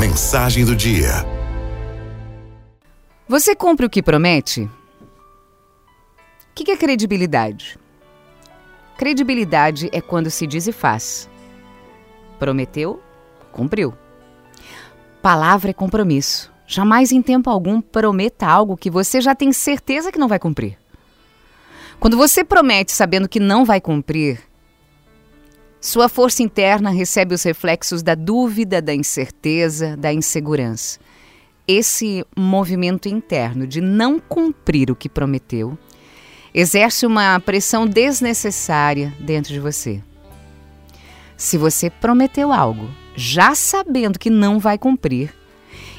Mensagem do dia. Você cumpre o que promete? O que é credibilidade? Credibilidade é quando se diz e faz. Prometeu, cumpriu. Palavra é compromisso. Jamais em tempo algum prometa algo que você já tem certeza que não vai cumprir. Quando você promete sabendo que não vai cumprir, sua força interna recebe os reflexos da dúvida, da incerteza, da insegurança. Esse movimento interno de não cumprir o que prometeu exerce uma pressão desnecessária dentro de você. Se você prometeu algo, já sabendo que não vai cumprir,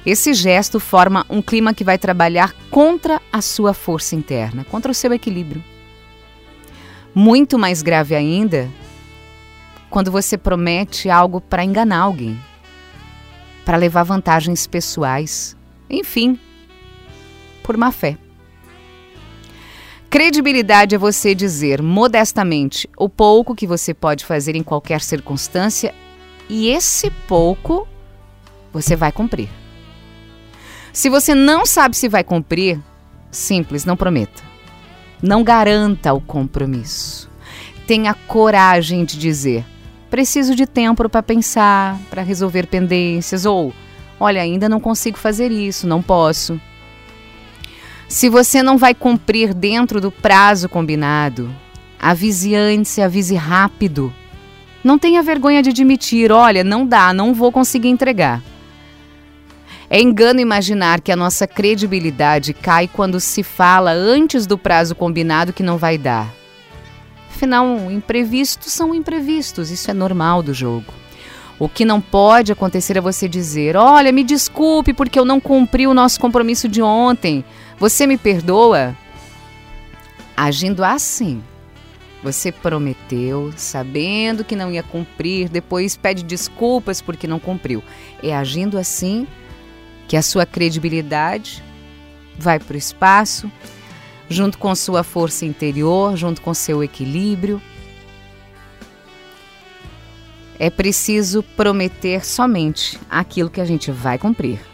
esse gesto forma um clima que vai trabalhar contra a sua força interna, contra o seu equilíbrio. Muito mais grave ainda, quando você promete algo para enganar alguém, para levar vantagens pessoais, enfim, por má fé. Credibilidade é você dizer modestamente o pouco que você pode fazer em qualquer circunstância e esse pouco você vai cumprir. Se você não sabe se vai cumprir, simples, não prometa. Não garanta o compromisso. Tenha coragem de dizer: preciso de tempo para pensar, para resolver pendências, ou olha, ainda não consigo fazer isso, não posso. Se você não vai cumprir dentro do prazo combinado, avise antes, avise rápido. Não tenha vergonha de admitir: olha, não dá, não vou conseguir entregar. É engano imaginar que a nossa credibilidade cai quando se fala antes do prazo combinado que não vai dar. Afinal, imprevistos são imprevistos, isso é normal do jogo. O que não pode acontecer é você dizer: Olha, me desculpe porque eu não cumpri o nosso compromisso de ontem. Você me perdoa? Agindo assim, você prometeu, sabendo que não ia cumprir, depois pede desculpas porque não cumpriu. É agindo assim que a sua credibilidade vai para o espaço, junto com sua força interior, junto com seu equilíbrio. É preciso prometer somente aquilo que a gente vai cumprir.